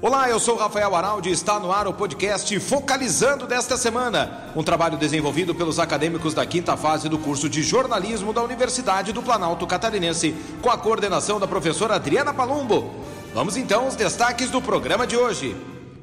Olá, eu sou Rafael Araldi e está no ar o podcast Focalizando desta semana. Um trabalho desenvolvido pelos acadêmicos da quinta fase do curso de jornalismo da Universidade do Planalto Catarinense, com a coordenação da professora Adriana Palumbo. Vamos então aos destaques do programa de hoje.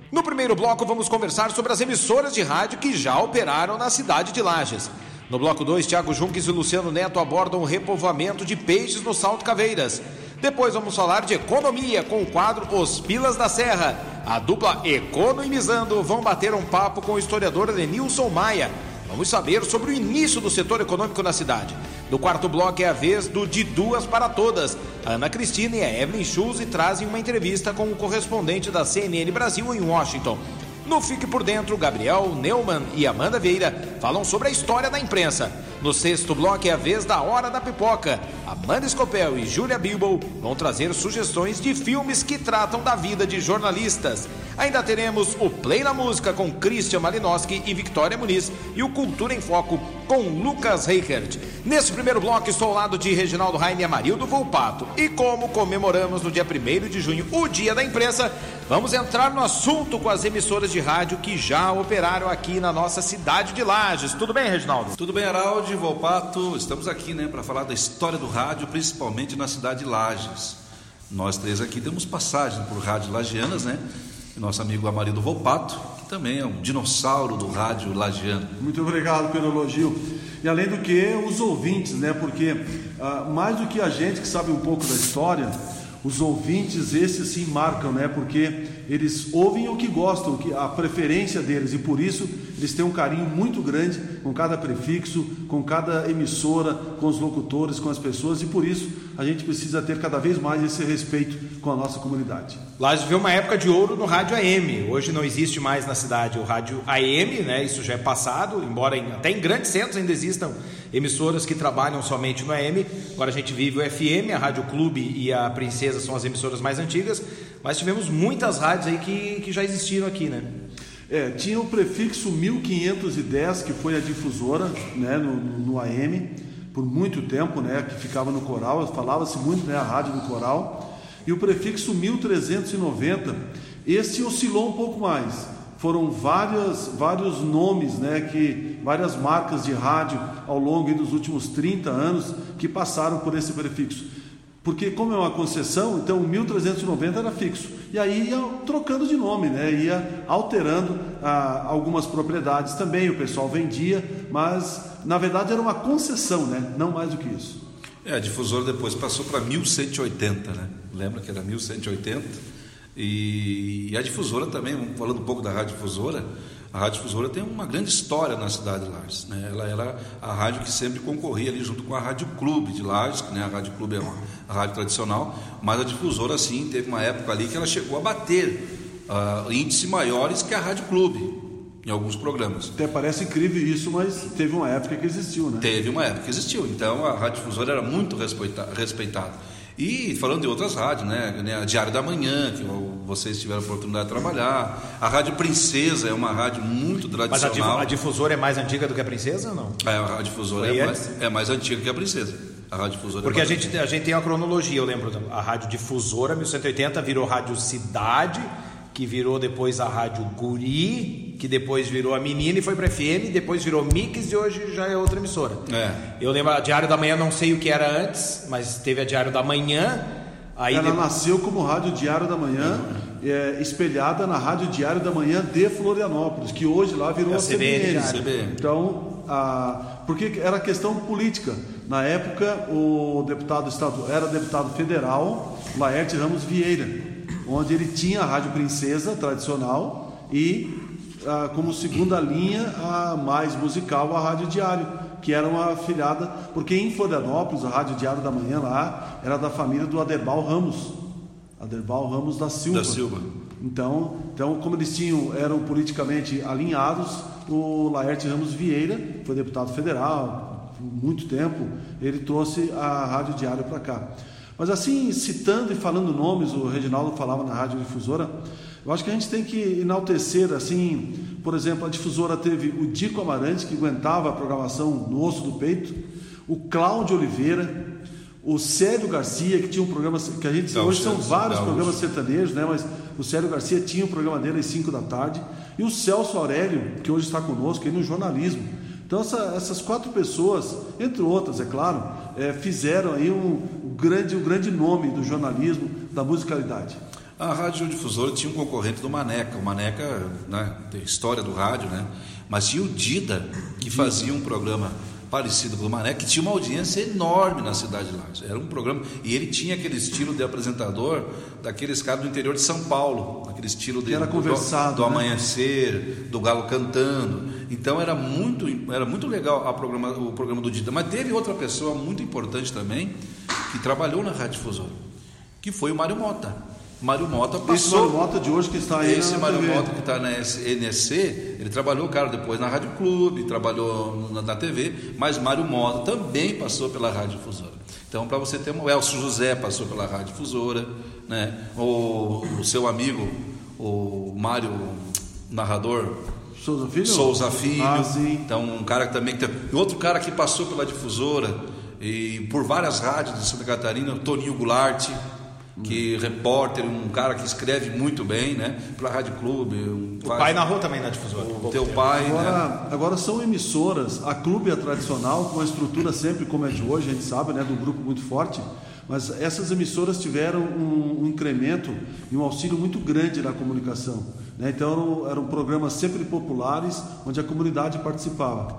No primeiro bloco, vamos conversar sobre as emissoras de rádio que já operaram na cidade de Lages. No bloco 2, Tiago Junques e Luciano Neto abordam o repovoamento de peixes no Salto Caveiras. Depois vamos falar de economia com o quadro Os Pilas da Serra. A dupla Economizando vão bater um papo com o historiador Lenilson Maia. Vamos saber sobre o início do setor econômico na cidade. No quarto bloco é a vez do De Duas para Todas. A Ana Cristina e a Evelyn Schulze trazem uma entrevista com o correspondente da CNN Brasil em Washington. No Fique por Dentro, Gabriel Neumann e Amanda Vieira falam sobre a história da imprensa. No sexto bloco é a vez da Hora da Pipoca. Amanda Scopel e Júlia Bilbo vão trazer sugestões de filmes que tratam da vida de jornalistas. Ainda teremos o Play na Música com Christian Malinowski e Victoria Muniz e o Cultura em Foco com Lucas Reichert. Nesse primeiro bloco estou ao lado de Reginaldo Raine e Amarildo Volpato. E como comemoramos no dia 1 de junho o Dia da Imprensa, vamos entrar no assunto com as emissoras de rádio que já operaram aqui na nossa cidade de Lages. Tudo bem, Reginaldo? Tudo bem, Araldi, Volpato. Estamos aqui né, para falar da história do rádio, principalmente na cidade de Lages. Nós três aqui demos passagem por rádios lagianas, né? E nosso amigo Amarildo Volpato, que também é um dinossauro do rádio lagiano. Muito obrigado pelo elogio. E além do que, os ouvintes, né? Porque ah, mais do que a gente que sabe um pouco da história, os ouvintes, esses sim marcam, né? Porque eles ouvem o que gostam, a preferência deles, e por isso eles têm um carinho muito grande com cada prefixo, com cada emissora, com os locutores, com as pessoas, e por isso a gente precisa ter cada vez mais esse respeito com a nossa comunidade. Lages viveu uma época de ouro no rádio AM. Hoje não existe mais na cidade o rádio AM, né? Isso já é passado, embora em, até em grandes centros ainda existam emissoras que trabalham somente no AM. Agora a gente vive o FM, a Rádio Clube e a Princesa são as emissoras mais antigas, mas tivemos muitas rádios aí que, que já existiram aqui, né? É, tinha o prefixo 1510, que foi a difusora né, no, no AM, por muito tempo, né, que ficava no coral, falava-se muito né, a rádio do coral, e o prefixo 1390, esse oscilou um pouco mais. Foram várias, vários nomes, né, que, várias marcas de rádio ao longo dos últimos 30 anos que passaram por esse prefixo. Porque como é uma concessão, então o 1390 era fixo. E aí ia trocando de nome, né? ia alterando ah, algumas propriedades também, o pessoal vendia, mas na verdade era uma concessão, né? não mais do que isso. É, a difusora depois passou para 1180, né? Lembra que era 1180? E, e a difusora também, falando um pouco da rádio difusora, a Rádio Difusora tem uma grande história na cidade de Lages. Né? Ela era a rádio que sempre concorria ali junto com a Rádio Clube de Lages, né? a Rádio Clube é uma rádio tradicional, mas a Difusora, sim, teve uma época ali que ela chegou a bater uh, índices maiores que a Rádio Clube em alguns programas. Até parece incrível isso, mas teve uma época que existiu, né? Teve uma época que existiu. Então a Rádio Difusora era muito respeitada. E falando de outras rádios, né? A Diário da Manhã, que vocês tiveram a oportunidade de trabalhar. A Rádio Princesa é uma rádio muito tradicional. Mas a, difusora é mais antiga do que a Princesa ou não? É, a Rádio Difusora é mais, é mais, antiga que a Princesa. A Rádio Difusora é Porque é a, gente, a gente tem uma cronologia, eu lembro. A Rádio Difusora, 1180, virou Rádio Cidade, que virou depois a Rádio Guri, que depois virou a Menina e foi para FM, depois virou Mix e hoje já é outra emissora. É. Eu lembro a Diário da Manhã, não sei o que era antes, mas teve a Diário da Manhã. Aí Ela depois... nasceu como Rádio Diário da Manhã, é, espelhada na Rádio Diário da Manhã de Florianópolis, que hoje lá virou é a, a CBN. CBN. Então, a... porque era questão política. Na época, o deputado estadual era deputado federal, Laerte Ramos Vieira, onde ele tinha a Rádio Princesa tradicional e ah, como segunda linha a mais musical a Rádio Diário, que era uma afiliada, porque em Florianópolis a Rádio Diário da Manhã lá era da família do Aderbal Ramos, Aderbal Ramos da Silva. Da Silva. Então, então como eles tinham eram politicamente alinhados, o Laerte Ramos Vieira foi deputado federal por muito tempo, ele trouxe a Rádio Diário para cá. Mas assim, citando e falando nomes, o Reginaldo falava na Rádio Difusora, eu acho que a gente tem que enaltecer assim Por exemplo, a difusora teve o Dico Amarante, que aguentava a programação no osso do peito, o Cláudio Oliveira, o Célio Garcia, que tinha um programa que a gente Gaúcho, hoje são vários Gaúcho. programas sertanejos, né? Mas o Célio Garcia tinha um programa dele às 5 da tarde, e o Celso Aurélio, que hoje está conosco aí no jornalismo. Então essa, essas quatro pessoas, entre outras, é claro, é, fizeram aí um, grande, um grande nome do jornalismo, da musicalidade. A Rádio Difusora tinha um concorrente do Maneca. O Maneca, né, tem história do rádio, né? Mas tinha o Dida, que fazia um programa parecido com o Mané, que tinha uma audiência enorme na cidade de Lages. Era um programa, e ele tinha aquele estilo de apresentador daqueles caras do interior de São Paulo, aquele estilo de, era do, conversado, do, do né? amanhecer, do galo cantando. Então era muito, era muito legal programa, o programa do Dida. Mas teve outra pessoa muito importante também, que trabalhou na Rádio Difusora, que foi o Mário Mota. Mário Mota passou. Esse Mário Mota de hoje que está aí. Esse Mário TV. Mota que está na NSC, ele trabalhou, cara, depois na Rádio Clube, trabalhou na, na TV, mas Mário Mota também passou pela Rádio Difusora. Então, para você ter um. O Elcio José passou pela Rádio Difusora, né? O, o seu amigo, o Mário, narrador. Souza Filho? Souza Filho. Ah, sim. Então, um cara que também. Outro cara que passou pela difusora e por várias rádios de Santa Catarina, Toninho Goulart que repórter, um cara que escreve muito bem, né? Para a Rádio Clube. Um, o pai narrou também na difusora. O teu pai, agora, né? agora são emissoras, a Clube é tradicional, com uma estrutura sempre como é de hoje, a gente sabe, né? Do grupo muito forte. Mas essas emissoras tiveram um, um incremento e um auxílio muito grande na comunicação. Né? Então eram, eram programas sempre populares, onde a comunidade participava.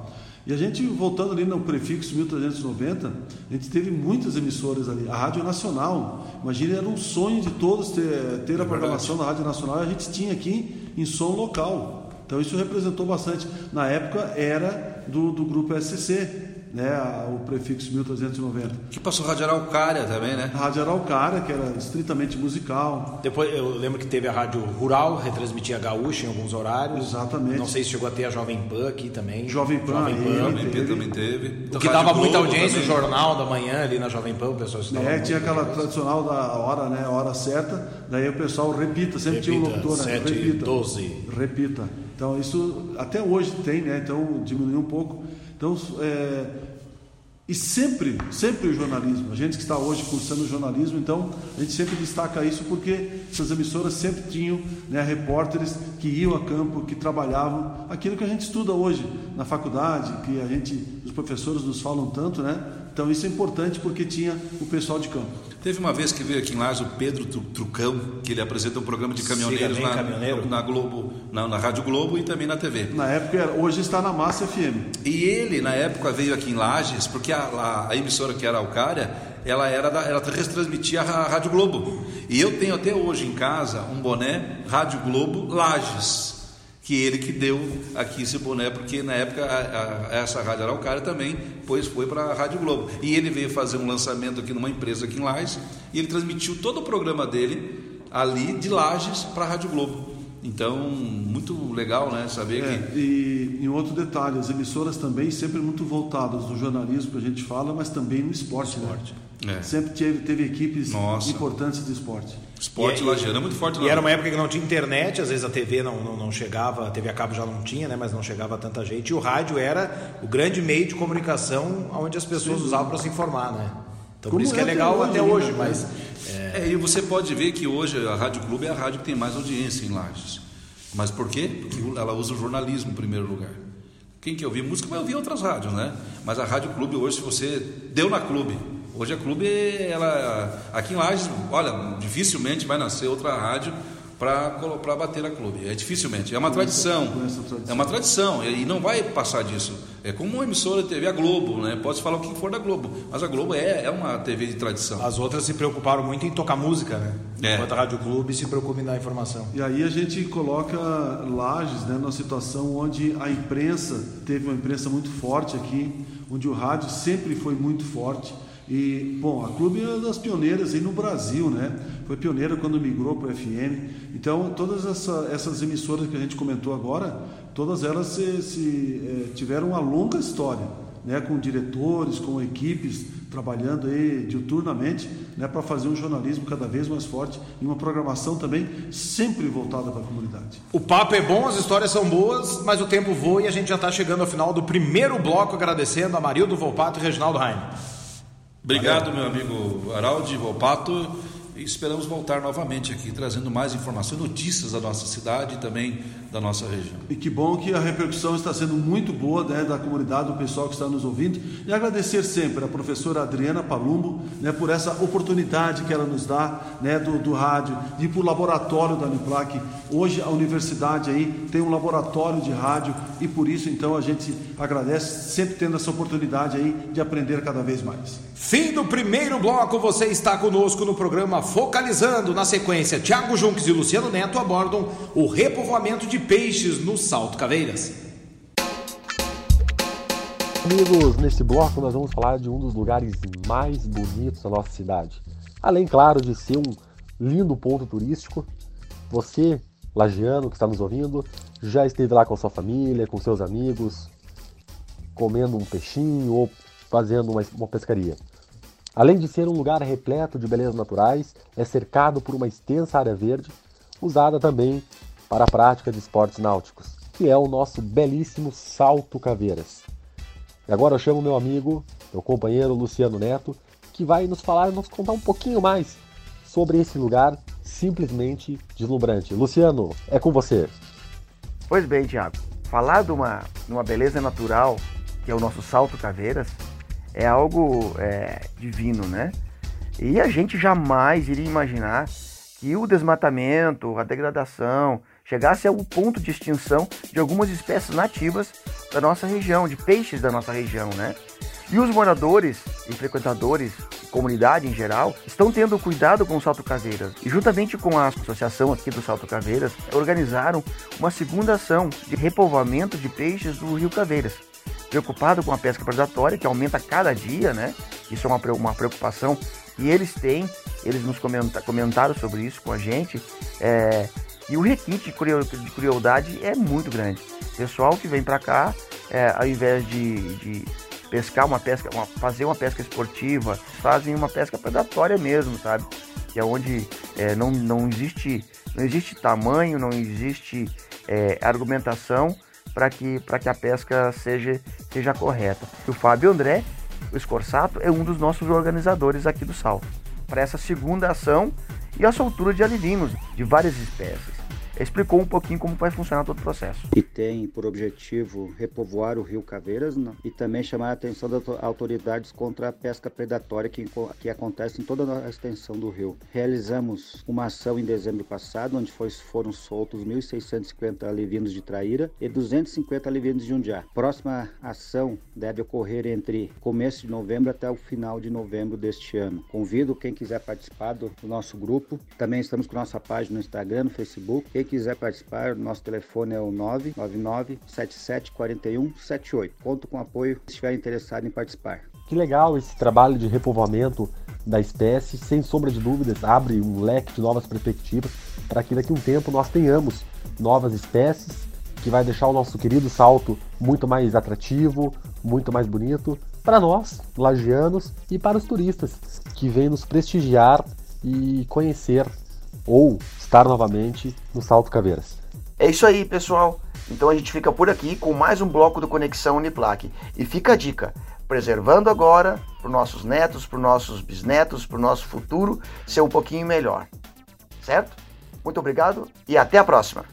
E a gente, voltando ali no prefixo 1390, a gente teve muitas emissoras ali. A Rádio Nacional, imagina, era um sonho de todos ter, ter é a programação da Rádio Nacional. A gente tinha aqui em som local. Então isso representou bastante. Na época era do, do grupo SCC, né, o prefixo 1390. Que passou Rádio Araucária também, né? A Rádio Araucária, que era estritamente musical. Depois eu lembro que teve a Rádio Rural, retransmitia gaúcha em alguns horários. Exatamente. Não sei se chegou a ter a Jovem Pan aqui também. Jovem Pan, Jovem Pan, Jovem Pan também teve. Então, que dava muita audiência, também. o jornal da manhã ali na Jovem Pan, o pessoal estudava. É, tinha aquela tradicional da hora, né, a hora certa, daí o pessoal repita, sempre repita, tinha um locutor, né? 7, repita. 12. Repita. Então isso até hoje tem, né? Então diminuiu um pouco. Então, é, e sempre, sempre o jornalismo. A gente que está hoje cursando jornalismo, então a gente sempre destaca isso porque essas emissoras sempre tinham né, repórteres que iam a campo, que trabalhavam aquilo que a gente estuda hoje na faculdade, que a gente, os professores nos falam tanto, né? Então isso é importante porque tinha o pessoal de campo. Teve uma vez que veio aqui em Lages o Pedro Trucão, que ele apresenta um programa de caminhoneiros na, na, Globo, na, na, Rádio Globo e também na TV. Na época, hoje está na Massa FM. E ele, na época, veio aqui em Lages, porque a, a, a emissora que era Alcária, ela era da, ela retransmitia a Rádio Globo. E eu tenho até hoje em casa um boné Rádio Globo Lages que ele que deu aqui esse boné, porque na época a, a, essa Rádio Araucária também pois foi para a Rádio Globo. E ele veio fazer um lançamento aqui numa empresa aqui em Lages, e ele transmitiu todo o programa dele ali de Lages para a Rádio Globo. Então, muito legal, né? Saber é, que. E em outro detalhe, as emissoras também sempre muito voltadas no jornalismo que a gente fala, mas também no esporte. Né? esporte. Né? É. Sempre teve, teve equipes Nossa. importantes de esporte. Esporte lajeano é muito forte. E era uma época que não tinha internet, às vezes a TV não, não, não, chegava, a TV a cabo já não tinha, né, mas não chegava tanta gente. E o rádio era o grande meio de comunicação onde as pessoas Sim. usavam para se informar, né? Então Como por isso que é, é legal até hoje, até hoje mas... É... é... e você pode ver que hoje a Rádio Clube é a rádio que tem mais audiência em Lages. Mas por quê? Porque ela usa o jornalismo em primeiro lugar. Quem quer ouvir música vai ouvir outras rádios, né? Mas a Rádio Clube hoje, se você deu na Clube, Hoje a Clube, ela, aqui em Lages, olha, dificilmente vai nascer outra rádio para bater a Clube. É dificilmente. É uma tradição. É uma tradição. E não vai passar disso. É como uma emissora de TV, a Globo, né? Pode falar o que for da Globo. Mas a Globo é, é uma TV de tradição. As outras se preocuparam muito em tocar música, né? É. Enquanto a Rádio Clube se preocupa em dar informação. E aí a gente coloca Lages né, numa situação onde a imprensa teve uma imprensa muito forte aqui, onde o rádio sempre foi muito forte e, bom, a Clube é uma das pioneiras aí no Brasil, né? Foi pioneira quando migrou para o FM. Então, todas essa, essas emissoras que a gente comentou agora, todas elas se, se é, tiveram uma longa história. né, com diretores, com equipes trabalhando aí diuturnamente né, para fazer um jornalismo cada vez mais forte e uma programação também sempre voltada para a comunidade. O papo é bom, as histórias são boas, mas o tempo voa e a gente já está chegando ao final do primeiro bloco, agradecendo a Marildo Volpato e Reginaldo Raine. Obrigado, Valeu. meu amigo Araldi Volpato. E esperamos voltar novamente aqui, trazendo mais informações, notícias da nossa cidade e também da nossa região. E que bom que a repercussão está sendo muito boa né, da comunidade, do pessoal que está nos ouvindo. E agradecer sempre a professora Adriana Palumbo né, por essa oportunidade que ela nos dá né, do, do rádio e para o laboratório da Uniplac. Hoje a universidade aí tem um laboratório de rádio e por isso então a gente agradece sempre tendo essa oportunidade aí de aprender cada vez mais. Fim do primeiro bloco, você está conosco no programa Focalizando. Na sequência, Tiago Junques e Luciano Neto abordam o repovoamento de de peixes no Salto Caveiras. Amigos, nesse bloco nós vamos falar de um dos lugares mais bonitos da nossa cidade. Além, claro, de ser um lindo ponto turístico, você, lagiano que está nos ouvindo, já esteve lá com sua família, com seus amigos, comendo um peixinho ou fazendo uma, uma pescaria. Além de ser um lugar repleto de belezas naturais, é cercado por uma extensa área verde, usada também para a prática de esportes náuticos, que é o nosso belíssimo Salto Caveiras. E agora eu chamo meu amigo, meu companheiro Luciano Neto, que vai nos falar, nos contar um pouquinho mais sobre esse lugar simplesmente deslumbrante. Luciano, é com você. Pois bem, Tiago. Falar de uma, de uma beleza natural, que é o nosso Salto Caveiras, é algo é, divino, né? E a gente jamais iria imaginar que o desmatamento, a degradação, chegasse ao ponto de extinção de algumas espécies nativas da nossa região, de peixes da nossa região, né? E os moradores e frequentadores, comunidade em geral, estão tendo cuidado com o Salto Caveiras. E juntamente com a associação aqui do Salto Caveiras, organizaram uma segunda ação de repovoamento de peixes do Rio Caveiras. Preocupado com a pesca predatória, que aumenta cada dia, né? Isso é uma preocupação. E eles têm, eles nos comentaram sobre isso com a gente, é, e o requinte de crueldade é muito grande. Pessoal que vem para cá, é, ao invés de, de pescar uma pesca, uma, fazer uma pesca esportiva, fazem uma pesca predatória mesmo, sabe? Que é onde é, não, não, existe, não existe tamanho, não existe é, argumentação para que, que a pesca seja, seja correta. O Fábio André, o Escorsato, é um dos nossos organizadores aqui do Salto. Para essa segunda ação e a soltura de alivinos de várias espécies explicou um pouquinho como vai funcionar todo o processo. E tem por objetivo repovoar o rio Caveiras né? e também chamar a atenção das autoridades contra a pesca predatória que, que acontece em toda a extensão do rio. Realizamos uma ação em dezembro passado, onde foi, foram soltos 1.650 alevinos de traíra e 250 alevinos de undiá. Próxima ação deve ocorrer entre começo de novembro até o final de novembro deste ano. Convido quem quiser participar do, do nosso grupo. Também estamos com nossa página no Instagram, no Facebook. Quem quiser participar, nosso telefone é o 999 77 41 78. Conto com apoio se estiver interessado em participar. Que legal esse trabalho de repovoamento da espécie, sem sombra de dúvidas, abre um leque de novas perspectivas para que daqui a um tempo nós tenhamos novas espécies que vai deixar o nosso querido salto muito mais atrativo, muito mais bonito para nós, lagianos, e para os turistas que vêm nos prestigiar e conhecer ou estar novamente no Salto Caveiras. É isso aí, pessoal. Então a gente fica por aqui com mais um bloco do Conexão Uniplaque. E fica a dica: preservando agora para os nossos netos, para os nossos bisnetos, para o nosso futuro ser um pouquinho melhor. Certo? Muito obrigado e até a próxima.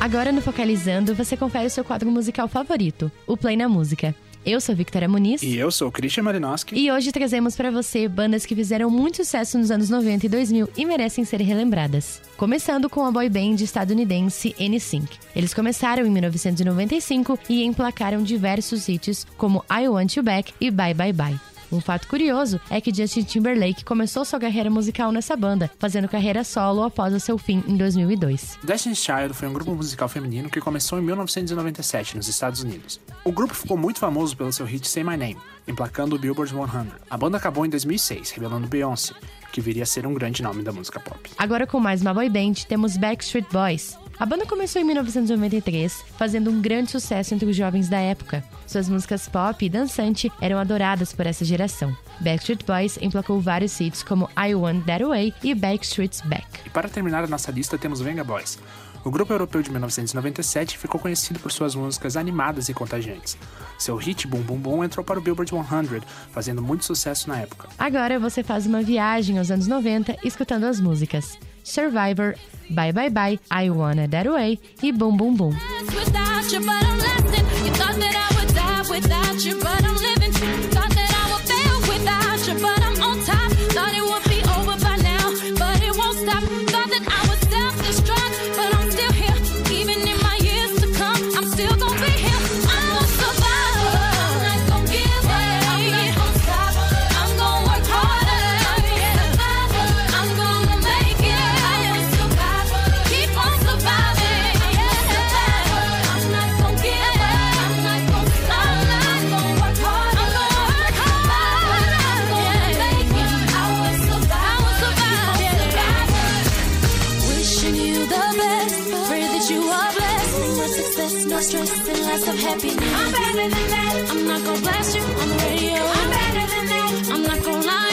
Agora no Focalizando, você confere o seu quadro musical favorito, o Play na Música. Eu sou Victoria Muniz. E eu sou Christian Malinowski. E hoje trazemos para você bandas que fizeram muito sucesso nos anos 90 e 2000 e merecem ser relembradas. Começando com a boy band estadunidense NSYNC. Eles começaram em 1995 e emplacaram diversos hits como I Want You Back e Bye Bye Bye. Um fato curioso é que Justin Timberlake começou sua carreira musical nessa banda, fazendo carreira solo após o seu fim em 2002. Destiny's Child foi um grupo musical feminino que começou em 1997 nos Estados Unidos. O grupo ficou muito famoso pelo seu hit Say My Name, emplacando o Billboard 100. A banda acabou em 2006, revelando Beyoncé, que viria a ser um grande nome da música pop. Agora com mais uma boy band, temos Backstreet Boys. A banda começou em 1993, fazendo um grande sucesso entre os jovens da época. Suas músicas pop e dançante eram adoradas por essa geração. Backstreet Boys emplacou vários hits como I Want That Way e Backstreet's Back. E para terminar a nossa lista temos Venga Boys. O grupo europeu de 1997 ficou conhecido por suas músicas animadas e contagiantes. Seu hit Boom Boom Boom entrou para o Billboard 100, fazendo muito sucesso na época. Agora você faz uma viagem aos anos 90 escutando as músicas Survivor, Bye Bye Bye, I Wanna That Way e no stress and lots of happiness. I'm better than that. I'm not gonna blast you on the radio. I'm better than that. I'm not gonna lie.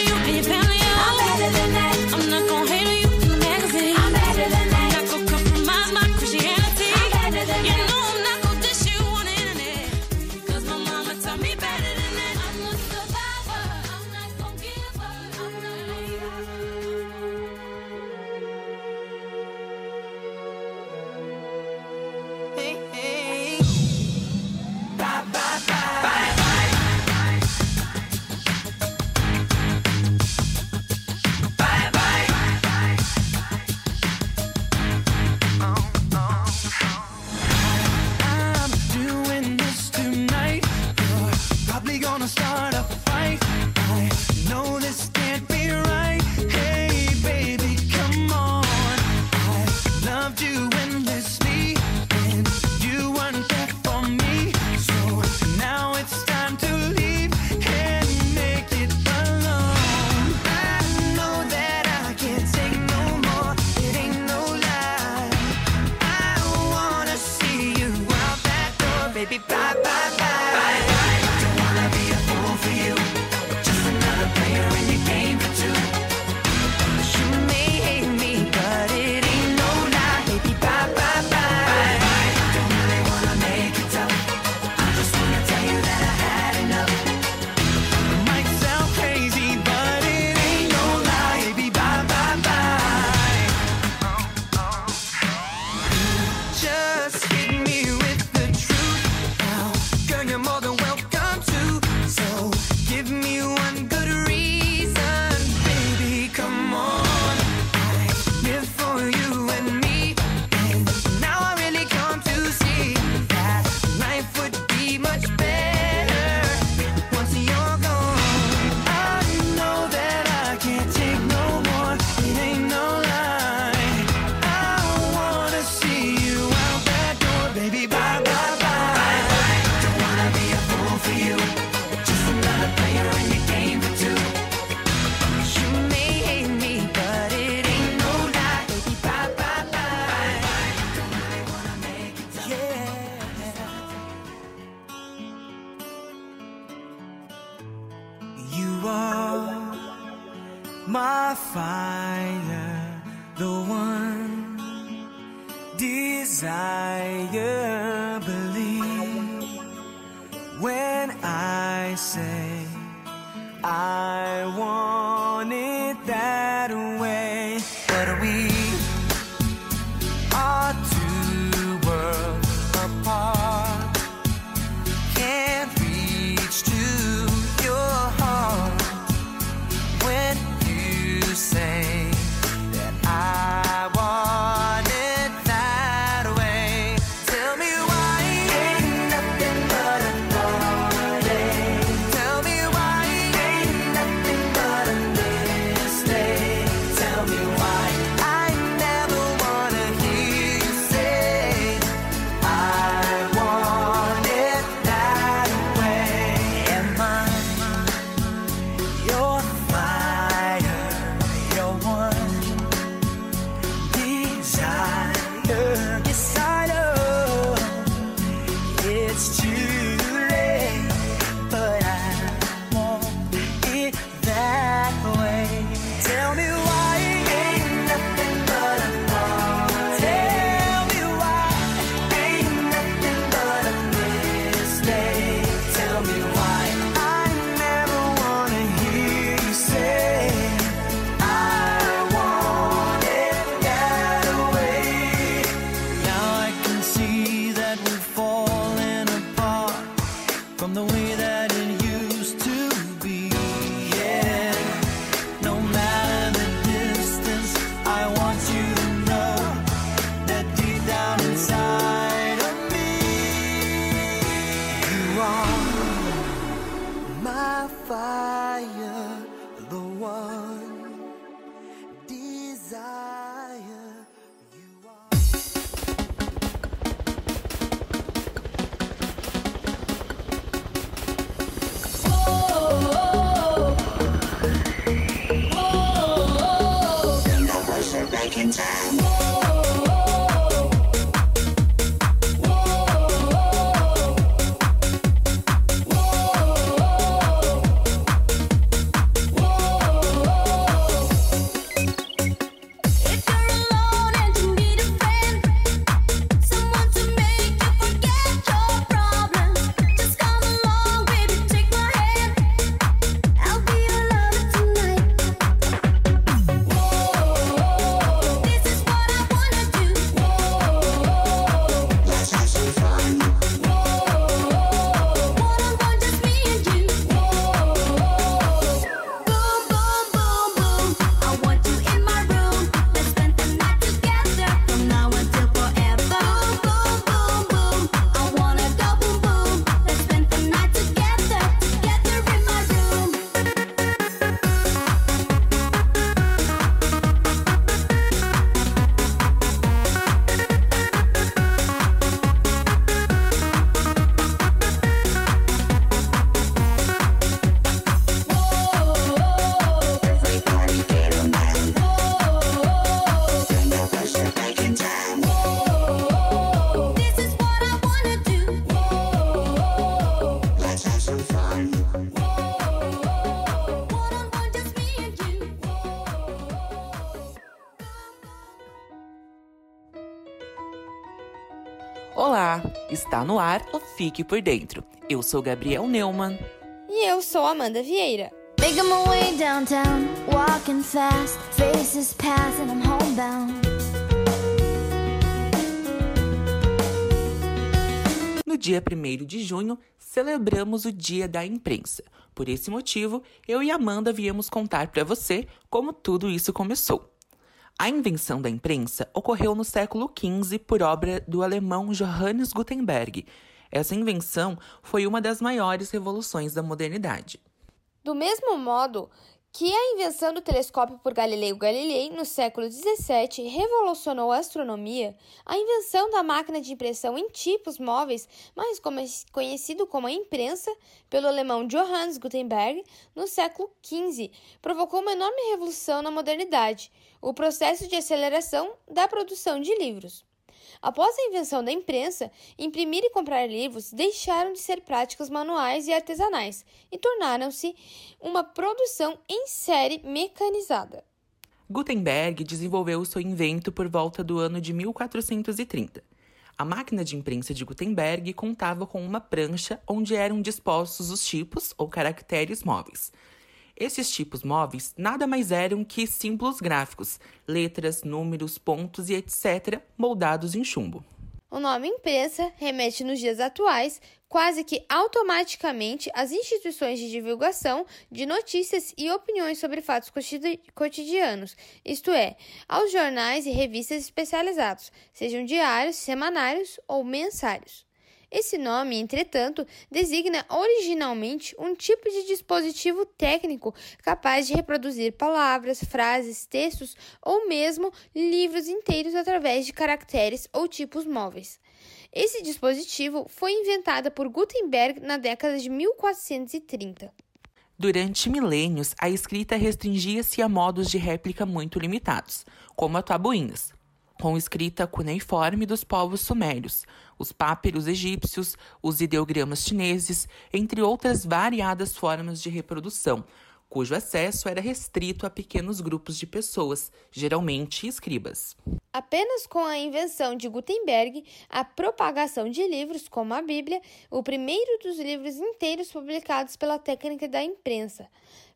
Me why Olá, está no ar o Fique por Dentro. Eu sou Gabriel Neumann. E eu sou Amanda Vieira. Making my way downtown, walking fast, faces pass and I'm homebound. No dia 1 de junho, celebramos o Dia da Imprensa. Por esse motivo, eu e Amanda viemos contar para você como tudo isso começou. A invenção da imprensa ocorreu no século XV por obra do alemão Johannes Gutenberg. Essa invenção foi uma das maiores revoluções da modernidade. Do mesmo modo que a invenção do telescópio por Galileu Galilei no século XVII revolucionou a astronomia, a invenção da máquina de impressão em tipos móveis, mais conhecido como a imprensa, pelo alemão Johannes Gutenberg, no século XV, provocou uma enorme revolução na modernidade, o processo de aceleração da produção de livros. Após a invenção da imprensa, imprimir e comprar livros deixaram de ser práticas manuais e artesanais e tornaram-se uma produção em série mecanizada. Gutenberg desenvolveu seu invento por volta do ano de 1430. A máquina de imprensa de Gutenberg contava com uma prancha onde eram dispostos os tipos ou caracteres móveis. Esses tipos móveis nada mais eram que símbolos gráficos, letras, números, pontos e etc., moldados em chumbo. O nome imprensa remete nos dias atuais quase que automaticamente às instituições de divulgação de notícias e opiniões sobre fatos cotidianos, isto é, aos jornais e revistas especializados, sejam diários, semanários ou mensários. Esse nome, entretanto, designa originalmente um tipo de dispositivo técnico capaz de reproduzir palavras, frases, textos ou mesmo livros inteiros através de caracteres ou tipos móveis. Esse dispositivo foi inventado por Gutenberg na década de 1430. Durante milênios, a escrita restringia-se a modos de réplica muito limitados, como a tabuinhas, com escrita cuneiforme dos povos sumérios, os pápiros egípcios, os ideogramas chineses, entre outras variadas formas de reprodução, cujo acesso era restrito a pequenos grupos de pessoas, geralmente escribas. Apenas com a invenção de Gutenberg, a propagação de livros como a Bíblia, o primeiro dos livros inteiros publicados pela técnica da imprensa,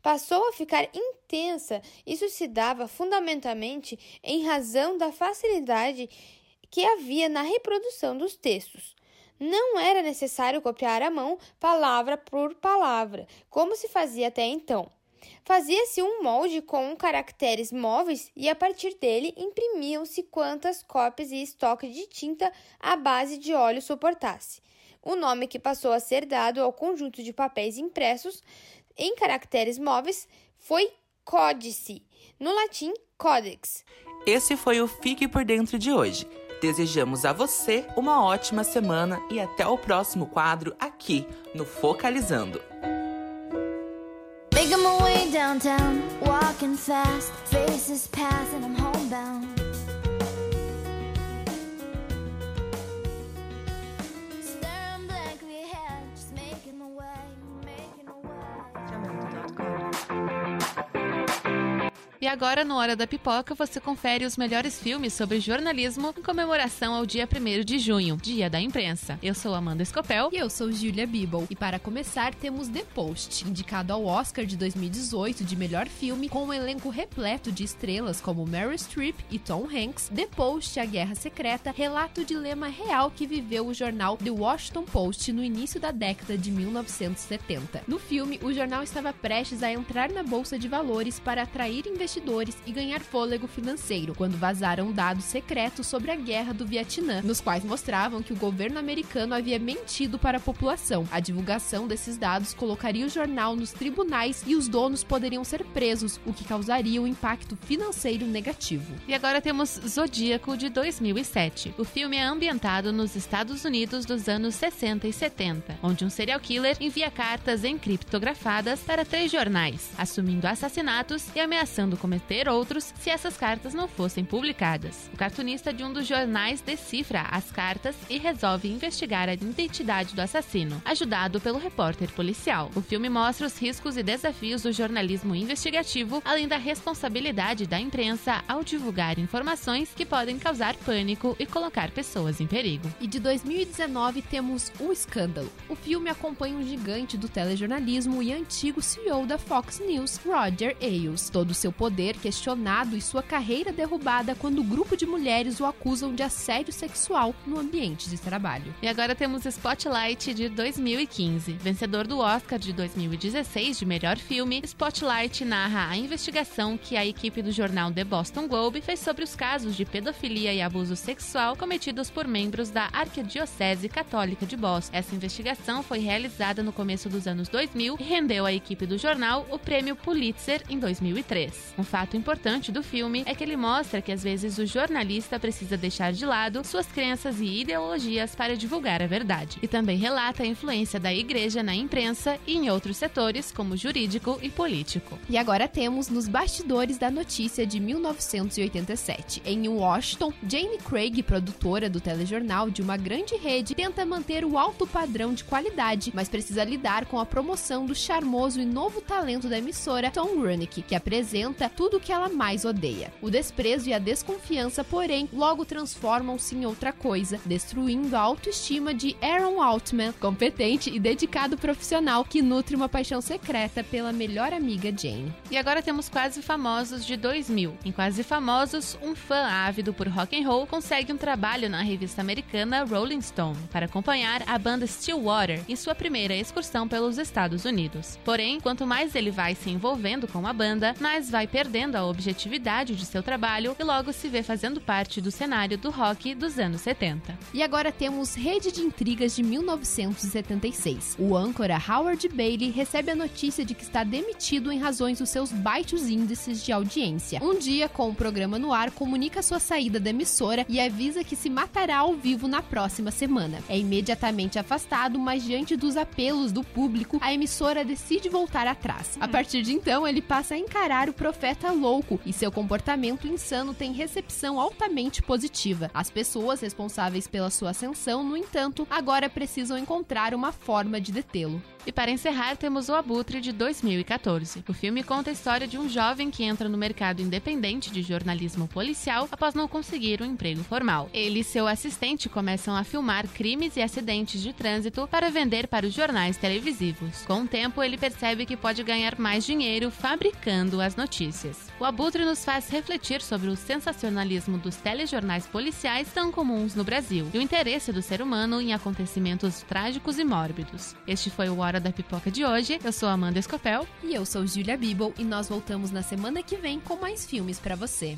passou a ficar intensa. Isso se dava fundamentalmente em razão da facilidade que havia na reprodução dos textos. Não era necessário copiar à mão palavra por palavra, como se fazia até então. Fazia-se um molde com caracteres móveis e a partir dele imprimiam-se quantas cópias e estoque de tinta à base de óleo suportasse. O nome que passou a ser dado ao conjunto de papéis impressos em caracteres móveis foi códice, no latim codex. Esse foi o Fique por Dentro de hoje. Desejamos a você uma ótima semana e até o próximo quadro aqui no Focalizando. Downtown, walking fast, faces pass and I'm homebound. E agora, no Hora da Pipoca, você confere os melhores filmes sobre jornalismo em comemoração ao dia 1 de junho, Dia da Imprensa. Eu sou Amanda Escopel. E eu sou Julia Bibble. E para começar, temos The Post, indicado ao Oscar de 2018 de melhor filme, com um elenco repleto de estrelas como Meryl Streep e Tom Hanks. The Post, A Guerra Secreta, relata o dilema real que viveu o jornal The Washington Post no início da década de 1970. No filme, o jornal estava prestes a entrar na bolsa de valores para atrair investidores e ganhar fôlego financeiro, quando vazaram dados secretos sobre a guerra do Vietnã, nos quais mostravam que o governo americano havia mentido para a população. A divulgação desses dados colocaria o jornal nos tribunais e os donos poderiam ser presos, o que causaria um impacto financeiro negativo. E agora temos Zodíaco de 2007. O filme é ambientado nos Estados Unidos dos anos 60 e 70, onde um serial killer envia cartas encriptografadas para três jornais, assumindo assassinatos e ameaçando cometer outros se essas cartas não fossem publicadas. O cartunista de um dos jornais decifra as cartas e resolve investigar a identidade do assassino, ajudado pelo repórter policial. O filme mostra os riscos e desafios do jornalismo investigativo, além da responsabilidade da imprensa ao divulgar informações que podem causar pânico e colocar pessoas em perigo. E de 2019 temos O Escândalo. O filme acompanha um gigante do telejornalismo e antigo CEO da Fox News, Roger Ailes. Todo o seu poder questionado e sua carreira derrubada quando grupo de mulheres o acusam de assédio sexual no ambiente de trabalho. E agora temos Spotlight de 2015. Vencedor do Oscar de 2016 de melhor filme, Spotlight narra a investigação que a equipe do jornal The Boston Globe fez sobre os casos de pedofilia e abuso sexual cometidos por membros da Arquidiocese Católica de Boston. Essa investigação foi realizada no começo dos anos 2000 e rendeu à equipe do jornal o prêmio Pulitzer em 2003. Um fato importante do filme é que ele mostra que às vezes o jornalista precisa deixar de lado suas crenças e ideologias para divulgar a verdade. E também relata a influência da igreja na imprensa e em outros setores, como jurídico e político. E agora temos nos bastidores da notícia de 1987. Em Washington, Jane Craig, produtora do telejornal de uma grande rede, tenta manter o alto padrão de qualidade, mas precisa lidar com a promoção do charmoso e novo talento da emissora, Tom Grunick, que apresenta tudo que ela mais odeia. O desprezo e a desconfiança, porém, logo transformam-se em outra coisa, destruindo a autoestima de Aaron Altman, competente e dedicado profissional que nutre uma paixão secreta pela melhor amiga Jane. E agora temos Quase Famosos de 2000. Em Quase Famosos, um fã ávido por rock and roll consegue um trabalho na revista americana Rolling Stone para acompanhar a banda Stillwater em sua primeira excursão pelos Estados Unidos. Porém, quanto mais ele vai se envolvendo com a banda, mais vai perdendo a objetividade de seu trabalho e logo se vê fazendo parte do cenário do rock dos anos 70. E agora temos Rede de Intrigas de 1976. O âncora Howard Bailey recebe a notícia de que está demitido em razões dos seus baixos índices de audiência. Um dia, com o programa no ar, comunica sua saída da emissora e avisa que se matará ao vivo na próxima semana. É imediatamente afastado, mas diante dos apelos do público, a emissora decide voltar atrás. A partir de então, ele passa a encarar o profeta louco e seu comportamento insano tem recepção altamente positiva. As pessoas responsáveis pela sua ascensão, no entanto, agora precisam encontrar uma forma de detê-lo. E para encerrar, temos O Abutre de 2014. O filme conta a história de um jovem que entra no mercado independente de jornalismo policial após não conseguir um emprego formal. Ele e seu assistente começam a filmar crimes e acidentes de trânsito para vender para os jornais televisivos. Com o tempo, ele percebe que pode ganhar mais dinheiro fabricando as notícias. O Abutre nos faz refletir sobre o sensacionalismo dos telejornais policiais tão comuns no Brasil e o interesse do ser humano em acontecimentos trágicos e mórbidos. Este foi o Hora da Pipoca de hoje. Eu sou Amanda Escopel. E eu sou Julia Bibble e nós voltamos na semana que vem com mais filmes para você.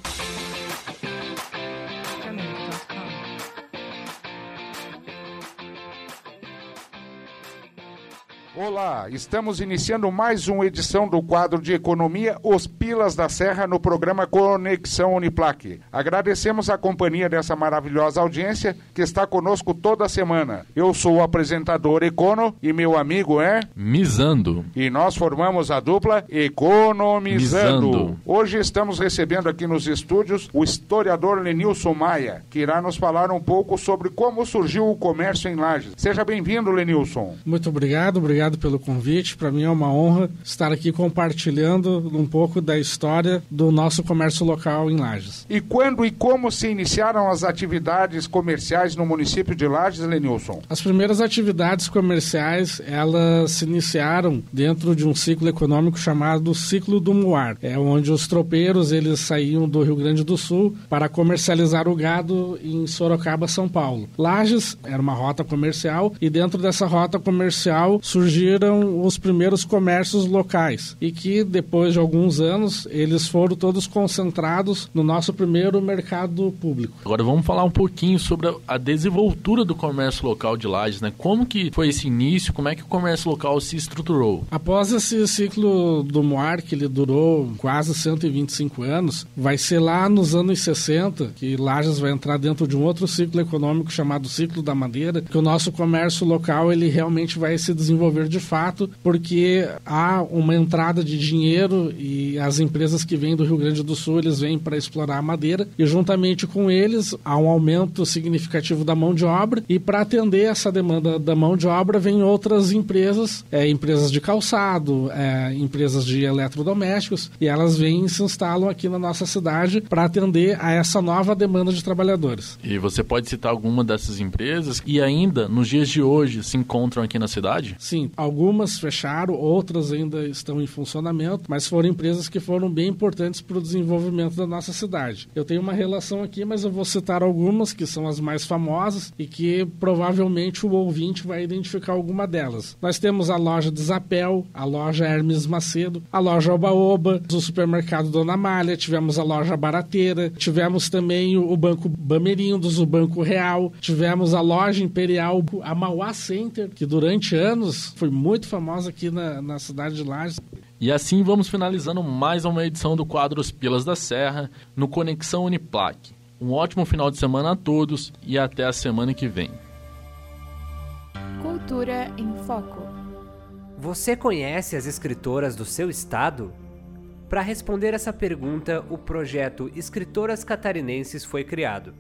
Olá, estamos iniciando mais uma edição do quadro de economia Os Pilas da Serra no programa Conexão Uniplaque. Agradecemos a companhia dessa maravilhosa audiência que está conosco toda semana. Eu sou o apresentador Econo e meu amigo é Misando. E nós formamos a dupla Economizando. Misando. Hoje estamos recebendo aqui nos estúdios o historiador Lenilson Maia, que irá nos falar um pouco sobre como surgiu o comércio em Lages. Seja bem-vindo, Lenilson. Muito obrigado, obrigado obrigado pelo convite. Para mim é uma honra estar aqui compartilhando um pouco da história do nosso comércio local em Lages. E quando e como se iniciaram as atividades comerciais no município de Lages, Lenilson? As primeiras atividades comerciais, elas se iniciaram dentro de um ciclo econômico chamado ciclo do Muar, é onde os tropeiros eles saíam do Rio Grande do Sul para comercializar o gado em Sorocaba, São Paulo. Lages era uma rota comercial e dentro dessa rota comercial surgiram os primeiros comércios locais e que depois de alguns anos eles foram todos concentrados no nosso primeiro mercado público. Agora vamos falar um pouquinho sobre a desenvoltura do comércio local de Lages, né? Como que foi esse início? Como é que o comércio local se estruturou? Após esse ciclo do Moar, que ele durou quase 125 anos, vai ser lá nos anos 60 que Lages vai entrar dentro de um outro ciclo econômico chamado ciclo da madeira, que o nosso comércio local ele realmente vai se desenvolver de fato, porque há uma entrada de dinheiro e as empresas que vêm do Rio Grande do Sul, eles vêm para explorar a madeira e juntamente com eles há um aumento significativo da mão de obra e para atender essa demanda da mão de obra vem outras empresas, é, empresas de calçado, é, empresas de eletrodomésticos e elas vêm e se instalam aqui na nossa cidade para atender a essa nova demanda de trabalhadores. E você pode citar alguma dessas empresas e ainda nos dias de hoje se encontram aqui na cidade? Sim, algumas fecharam, outras ainda estão em funcionamento, mas foram empresas que foram bem importantes para o desenvolvimento da nossa cidade. Eu tenho uma relação aqui, mas eu vou citar algumas que são as mais famosas e que provavelmente o ouvinte vai identificar alguma delas. Nós temos a loja Desapel, a loja Hermes Macedo, a loja Oba-Oba, o supermercado Dona Malha, tivemos a loja Barateira, tivemos também o Banco Bamerindos, o Banco Real, tivemos a loja Imperial, a Mauá Center, que durante anos foi muito famosa aqui na, na cidade de Lages. E assim vamos finalizando mais uma edição do quadro Os Pilas da Serra no Conexão Uniplac. Um ótimo final de semana a todos e até a semana que vem. Cultura em Foco. Você conhece as escritoras do seu estado? Para responder essa pergunta, o projeto Escritoras Catarinenses foi criado.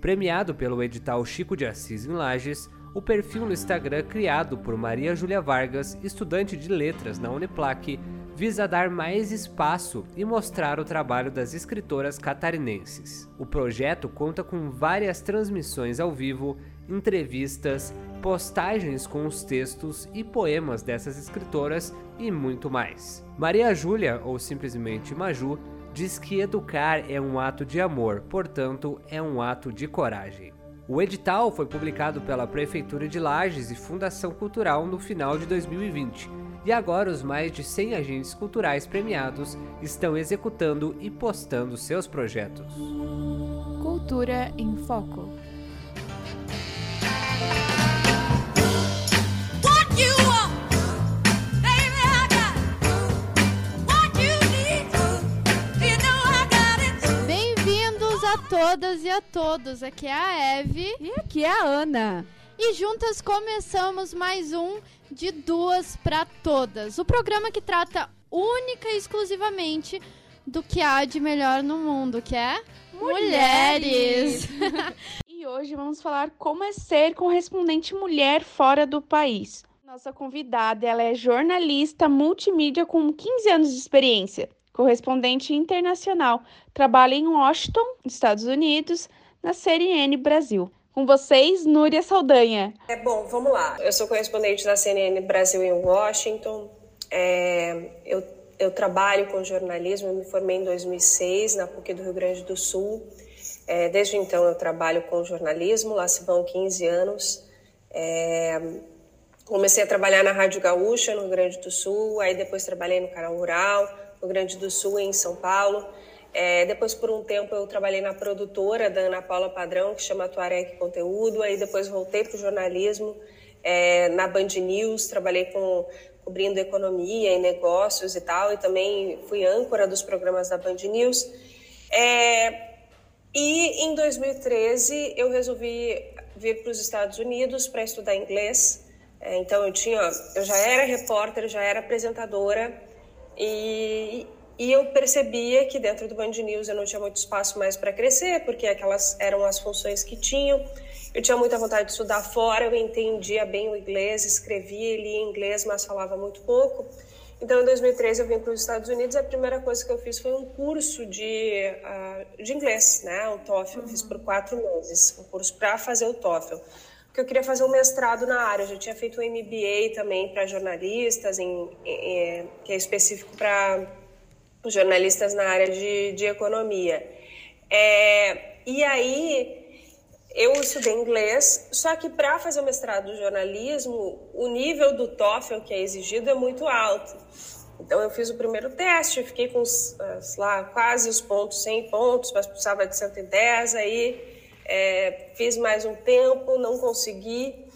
Premiado pelo edital Chico de Assis em Lages, o perfil no Instagram criado por Maria Júlia Vargas, estudante de letras na Uniplac, visa dar mais espaço e mostrar o trabalho das escritoras catarinenses. O projeto conta com várias transmissões ao vivo, entrevistas, postagens com os textos e poemas dessas escritoras e muito mais. Maria Júlia, ou simplesmente Maju, diz que educar é um ato de amor, portanto, é um ato de coragem. O edital foi publicado pela Prefeitura de Lages e Fundação Cultural no final de 2020, e agora os mais de 100 agentes culturais premiados estão executando e postando seus projetos. Cultura em Foco. Todas e a todos. Aqui é a Eve. E aqui é a Ana. E juntas começamos mais um de duas para todas. O programa que trata única e exclusivamente do que há de melhor no mundo, que é mulheres. e hoje vamos falar como é ser correspondente mulher fora do país. Nossa convidada, ela é jornalista multimídia com 15 anos de experiência, correspondente internacional, trabalha em Washington, Estados Unidos, na CNN Brasil. Com vocês, Núria Saldanha. É bom, vamos lá. Eu sou correspondente da CNN Brasil em Washington. É, eu, eu trabalho com jornalismo, eu me formei em 2006 na PUC do Rio Grande do Sul. É, desde então eu trabalho com jornalismo, lá se vão 15 anos. É, comecei a trabalhar na Rádio Gaúcha, no Rio Grande do Sul, aí depois trabalhei no Canal Rural, Rio Grande do Sul em São Paulo. É, depois, por um tempo, eu trabalhei na produtora da Ana Paula Padrão, que chama Tuareg Conteúdo. Aí depois voltei para o jornalismo é, na Band News, trabalhei com, cobrindo economia e negócios e tal, e também fui âncora dos programas da Band News. É, e em 2013 eu resolvi vir para os Estados Unidos para estudar inglês. É, então eu tinha, eu já era repórter, já era apresentadora e e eu percebia que dentro do Band News eu não tinha muito espaço mais para crescer, porque aquelas eram as funções que tinham. Eu tinha muita vontade de estudar fora, eu entendia bem o inglês, escrevia e lia inglês, mas falava muito pouco. Então, em 2013, eu vim para os Estados Unidos a primeira coisa que eu fiz foi um curso de, uh, de inglês, né? O TOEFL. Eu fiz por quatro meses, um curso para fazer o TOEFL. Porque eu queria fazer um mestrado na área. Eu já tinha feito um MBA também para jornalistas, em, em, que é específico para jornalistas na área de, de economia. É, e aí, eu estudei inglês, só que para fazer o mestrado de jornalismo, o nível do TOEFL que é exigido é muito alto. Então eu fiz o primeiro teste, fiquei com lá quase os pontos, 100 pontos, mas precisava de 110, aí é, fiz mais um tempo, não consegui,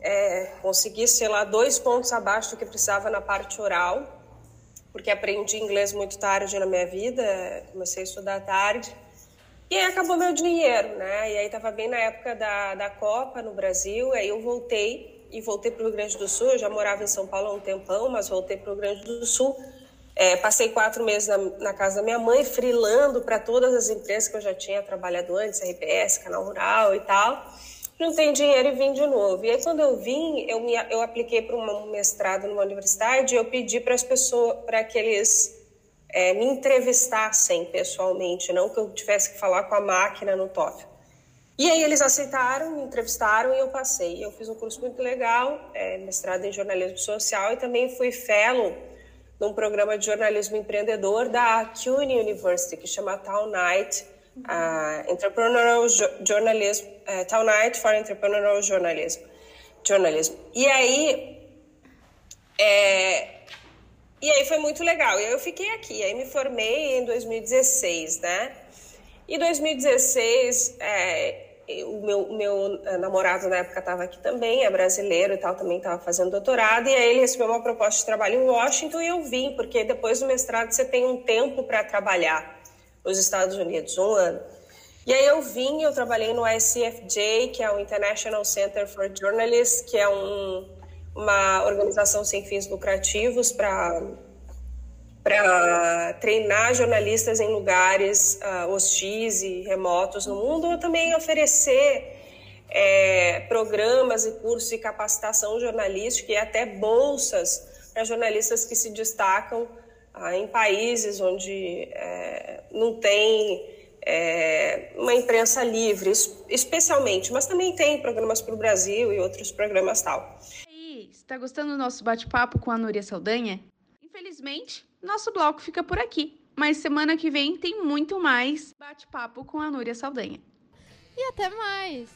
é, consegui, sei lá, dois pontos abaixo do que precisava na parte oral, porque aprendi inglês muito tarde na minha vida, comecei a estudar tarde. E aí acabou meu dinheiro, né? E aí estava bem na época da, da Copa no Brasil, aí eu voltei e voltei para o Rio Grande do Sul. Eu já morava em São Paulo há um tempão, mas voltei para o Rio Grande do Sul. É, passei quatro meses na, na, casa da minha mãe, frilando para todas as empresas que eu já tinha trabalhado antes, RPS, Canal Rural e tal. Juntei dinheiro e vim de novo. E aí, quando eu vim, eu, me, eu apliquei para um mestrado numa universidade e eu pedi para as pessoas, para que eles é, me entrevistassem pessoalmente, não que eu tivesse que falar com a máquina no TOEFL. E aí eles aceitaram, me entrevistaram e eu passei. Eu fiz um curso muito legal, é, mestrado em jornalismo social e também fui fellow num programa de jornalismo empreendedor da CUNY University, que chama Town Night, uh, Entrepreneurial Journalism, uh, Town Night for Entrepreneurial Journalism. Journalism. E aí, é, e aí foi muito legal. E eu fiquei aqui. Aí me formei em 2016, né? Em 2016, é, o meu, meu eh, namorado na época estava aqui também, é brasileiro e tal, também estava fazendo doutorado. E aí ele recebeu uma proposta de trabalho em Washington e eu vim, porque depois do mestrado você tem um tempo para trabalhar nos Estados Unidos, um ano. E aí eu vim, eu trabalhei no ICFJ, que é o International Center for Journalists, que é um, uma organização sem fins lucrativos para para treinar jornalistas em lugares uh, hostis e remotos no mundo, ou também oferecer é, programas e cursos de capacitação jornalística e até bolsas para jornalistas que se destacam uh, em países onde é, não tem é, uma imprensa livre, especialmente, mas também tem programas para o Brasil e outros programas tal. Está gostando do nosso bate-papo com a Núria Saldanha? Infelizmente, nosso bloco fica por aqui, mas semana que vem tem muito mais bate-papo com a Núria Saldanha. E até mais!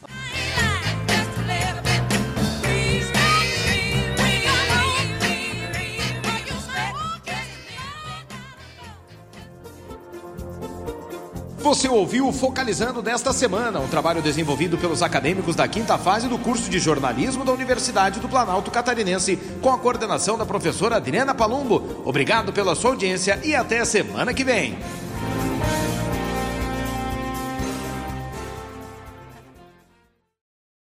Você ouviu o Focalizando desta semana, um trabalho desenvolvido pelos acadêmicos da quinta fase do curso de jornalismo da Universidade do Planalto Catarinense, com a coordenação da professora Adriana Palumbo. Obrigado pela sua audiência e até semana que vem.